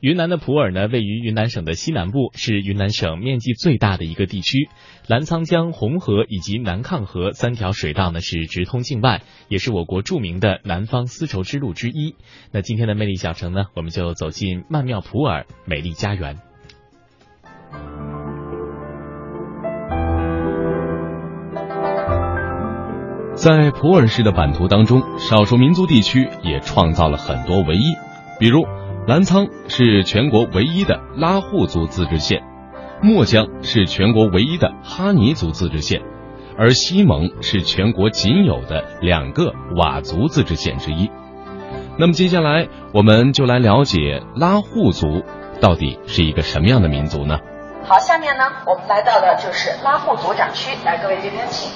云南的普洱呢，位于云南省的西南部，是云南省面积最大的一个地区。澜沧江、红河以及南抗河三条水道呢是直通境外，也是我国著名的南方丝绸之路之一。那今天的魅力小城呢，我们就走进曼妙普洱美丽家园。在普洱市的版图当中，少数民族地区也创造了很多唯一，比如。澜沧是全国唯一的拉祜族自治县，墨江是全国唯一的哈尼族自治县，而西蒙是全国仅有的两个佤族自治县之一。那么接下来我们就来了解拉祜族到底是一个什么样的民族呢？好，下面呢我们来到的就是拉祜族展区，来各位这边请。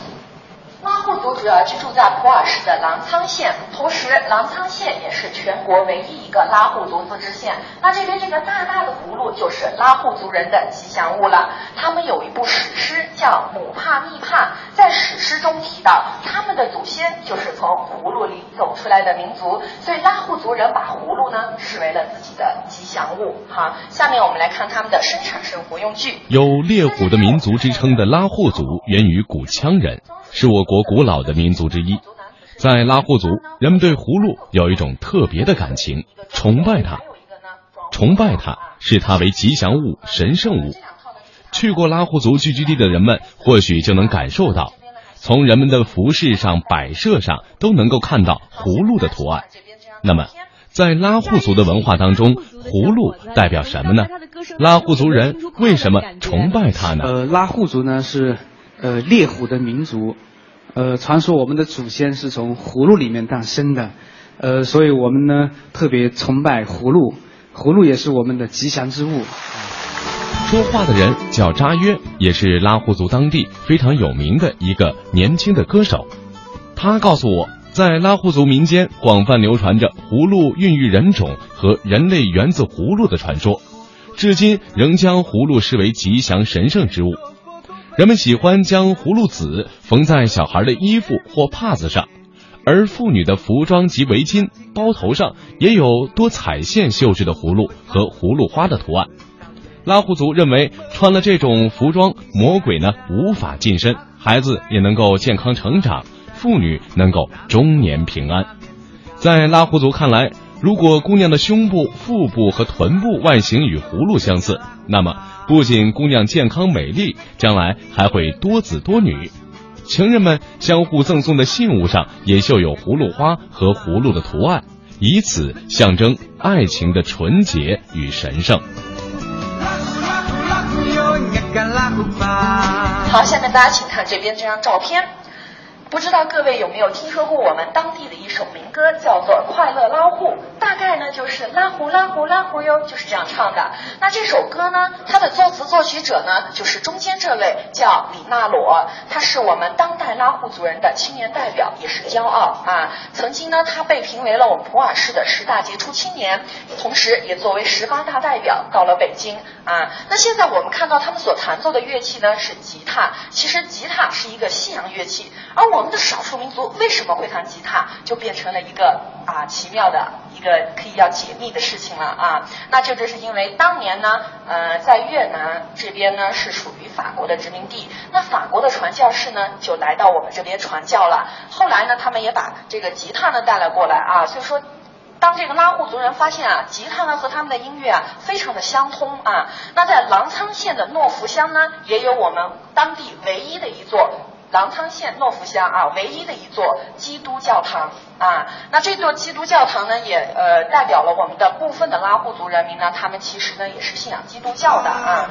拉祜族主要居住在普洱市的澜沧县，同时澜沧县也是全国唯一一个拉祜族自治县。那这边这个大大的葫芦就是拉祜族人的吉祥物了。他们有一部史诗叫《母帕密帕》，在史诗中提到他们的祖先就是从葫芦里走出来的民族，所以拉祜族人把葫芦呢视为了自己的吉祥物。好，下面我们来看他们的生产生活用具。有猎虎的民族之称的拉祜族源于古羌人。是我国古老的民族之一，在拉祜族，人们对葫芦有一种特别的感情，崇拜它，崇拜它，视它为吉祥物、神圣物。去过拉祜族聚居地的人们，或许就能感受到，从人们的服饰上、摆设上都能够看到葫芦的图案。那么，在拉祜族的文化当中，葫芦代表什么呢？拉祜族人为什么崇拜它呢？呃，拉祜族呢是。呃，猎虎的民族，呃，传说我们的祖先是从葫芦里面诞生的，呃，所以我们呢特别崇拜葫芦，葫芦也是我们的吉祥之物。说话的人叫扎约，也是拉祜族当地非常有名的一个年轻的歌手。他告诉我，在拉祜族民间广泛流传着葫芦孕育人种和人类源自葫芦的传说，至今仍将葫芦视为吉祥神圣之物。人们喜欢将葫芦籽缝在小孩的衣服或帕子上，而妇女的服装及围巾、包头上也有多彩线绣制的葫芦和葫芦花的图案。拉祜族认为，穿了这种服装，魔鬼呢无法近身，孩子也能够健康成长，妇女能够终年平安。在拉祜族看来，如果姑娘的胸部、腹部和臀部外形与葫芦相似，那么。不仅姑娘健康美丽，将来还会多子多女。情人们相互赠送的信物上也绣有葫芦花和葫芦的图案，以此象征爱情的纯洁与神圣。好，下面大家请看这边这张照片。不知道各位有没有听说过我们当地的一首民歌，叫做《快乐拉祜》，就是拉胡拉胡拉胡哟，就是这样唱的。那这首歌呢，它的作词作曲者呢，就是中间这位叫李娜裸，他是我们当代拉祜族人的青年代表，也是骄傲啊。曾经呢，他被评为了我们普洱市的十大杰出青年，同时也作为十八大代表到了北京啊。那现在我们看到他们所弹奏的乐器呢是吉他，其实吉他是一个西洋乐器，而。我们的少数民族为什么会弹吉他，就变成了一个啊奇妙的一个可以要解密的事情了啊。那就这是因为当年呢，呃，在越南这边呢是属于法国的殖民地，那法国的传教士呢就来到我们这边传教了。后来呢，他们也把这个吉他呢带了过来啊。所以说，当这个拉祜族人发现啊，吉他呢和他们的音乐啊非常的相通啊。那在澜沧县的诺福乡呢，也有我们当地唯一的一座。郎沧县诺福乡啊，唯一的一座基督教堂啊，那这座基督教堂呢，也呃代表了我们的部分的拉祜族人民呢，他们其实呢也是信仰基督教的啊。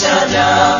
Bencana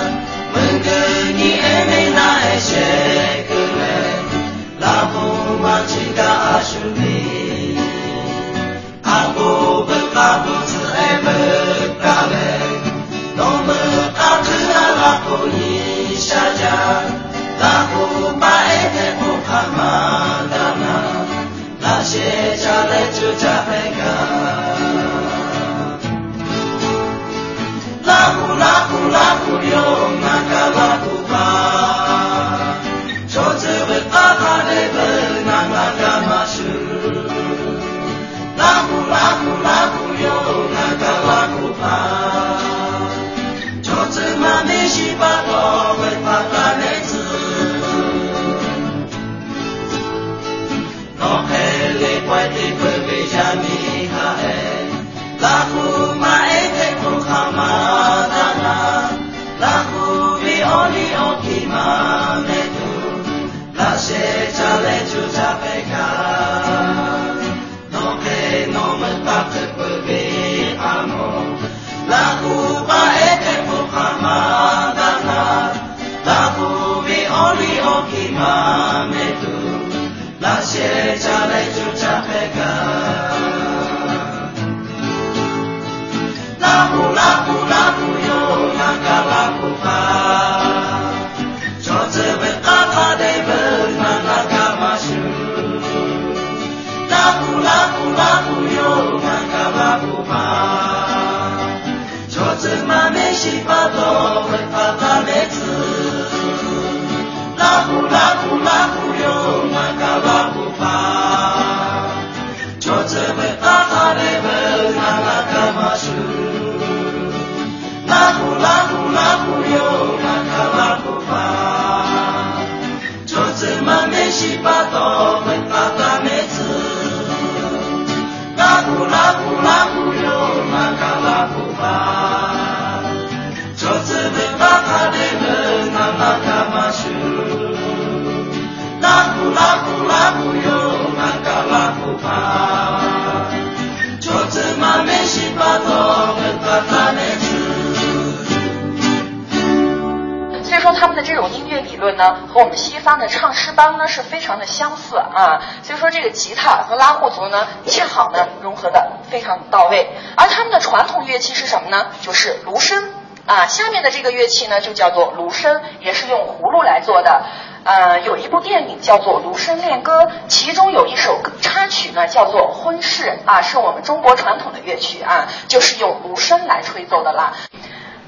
他们的这种音乐理论呢和我们西方的唱诗班呢是非常的相似啊，所以说这个吉他和拉祜族呢恰好呢融合的非常到位，而他们的传统乐器是什么呢？就是芦笙啊。下面的这个乐器呢就叫做芦笙，也是用葫芦来做的。呃，有一部电影叫做《芦笙恋歌》，其中有一首插曲呢叫做《婚事》啊，是我们中国传统的乐曲啊，就是用芦笙来吹奏的啦。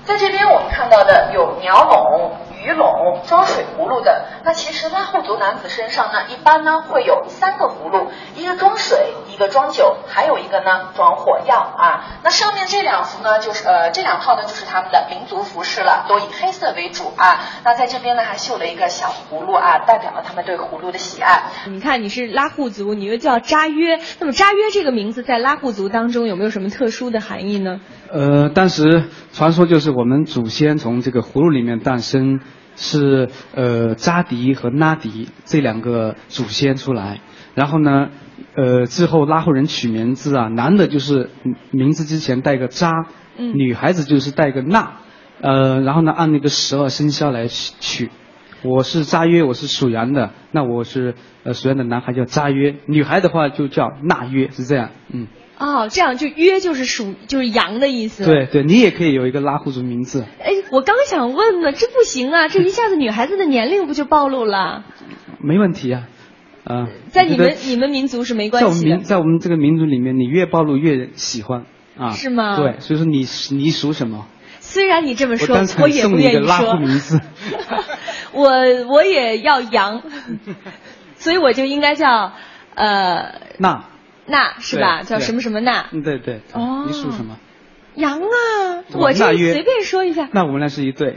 在这边我们看到的有鸟笼。鱼笼装水葫芦的，那其实拉祜族男子身上呢，一般呢会有三个葫芦，一个装水，个装酒，还有一个呢装火药啊。那上面这两幅呢，就是呃这两套呢就是他们的民族服饰了，都以黑色为主啊。那在这边呢还绣了一个小葫芦啊，代表了他们对葫芦的喜爱。你看你是拉祜族，你又叫扎约，那么扎约这个名字在拉祜族当中有没有什么特殊的含义呢？呃，当时传说就是我们祖先从这个葫芦里面诞生，是呃扎迪和拉迪这两个祖先出来，然后呢，呃之后拉祜人取名字啊，男的就是名字之前带个扎，女孩子就是带个那，呃然后呢按那个十二生肖来取，我是扎约，我是属羊的，那我是呃属羊的男孩叫扎约，女孩的话就叫纳约，是这样，嗯。哦，这样就约就是属就是羊的意思。对对，你也可以有一个拉祜族名字。哎，我刚想问呢，这不行啊，这一下子女孩子的年龄不就暴露了？没问题啊，啊，在你们你们民族是没在我们民关系的。在我们这个民族里面，你越暴露越喜欢啊，是吗对，所以说你你属什么？虽然你这么说我也不愿意说。名字。我我也要羊，所以我就应该叫呃那，那是吧？叫什么什么那？嗯，对对，对哦你属什么？羊啊！我这那约随便说一下，那我们俩是一对。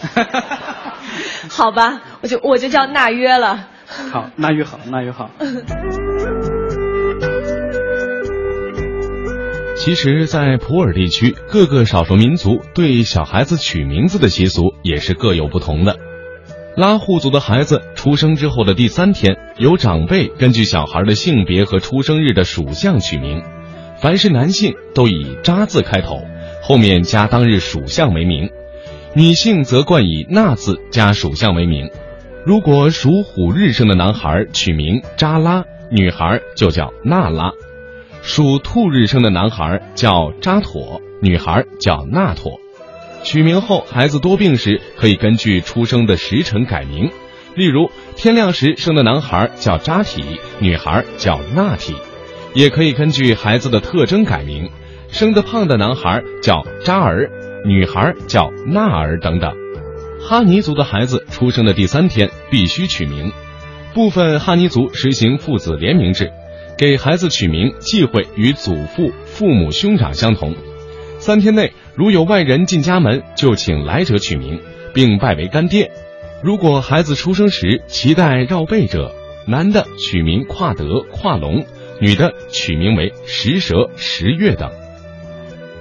好吧，我就我就叫那约了。好，那越好，那越好。其实，在普洱地区，各个少数民族对小孩子取名字的习俗也是各有不同的。拉祜族的孩子出生之后的第三天，由长辈根据小孩的性别和出生日的属相取名。凡是男性都以“扎”字开头，后面加当日属相为名；女性则冠以“纳”字加属相为名。如果属虎日生的男孩取名扎拉，女孩就叫娜拉。属兔日生的男孩叫扎妥，女孩叫娜妥。取名后，孩子多病时可以根据出生的时辰改名，例如天亮时生的男孩叫扎体，女孩叫娜体；也可以根据孩子的特征改名，生的胖的男孩叫扎儿，女孩叫娜儿等等。哈尼族的孩子出生的第三天必须取名，部分哈尼族实行父子联名制。给孩子取名忌讳与祖父、父母、兄长相同。三天内如有外人进家门，就请来者取名，并拜为干爹。如果孩子出生时脐带绕背者，男的取名跨德、跨龙，女的取名为石蛇、石月等。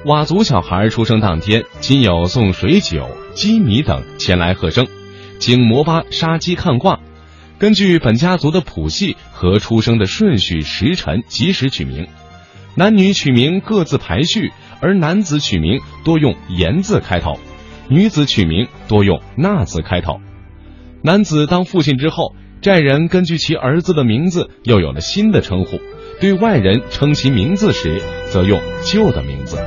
佤族小孩出生当天，亲友送水酒、鸡米等前来贺生，经摩巴杀鸡看卦。根据本家族的谱系和出生的顺序、时辰及时取名，男女取名各自排序，而男子取名多用“言”字开头，女子取名多用“纳”字开头。男子当父亲之后，寨人根据其儿子的名字又有了新的称呼，对外人称其名字时，则用旧的名字。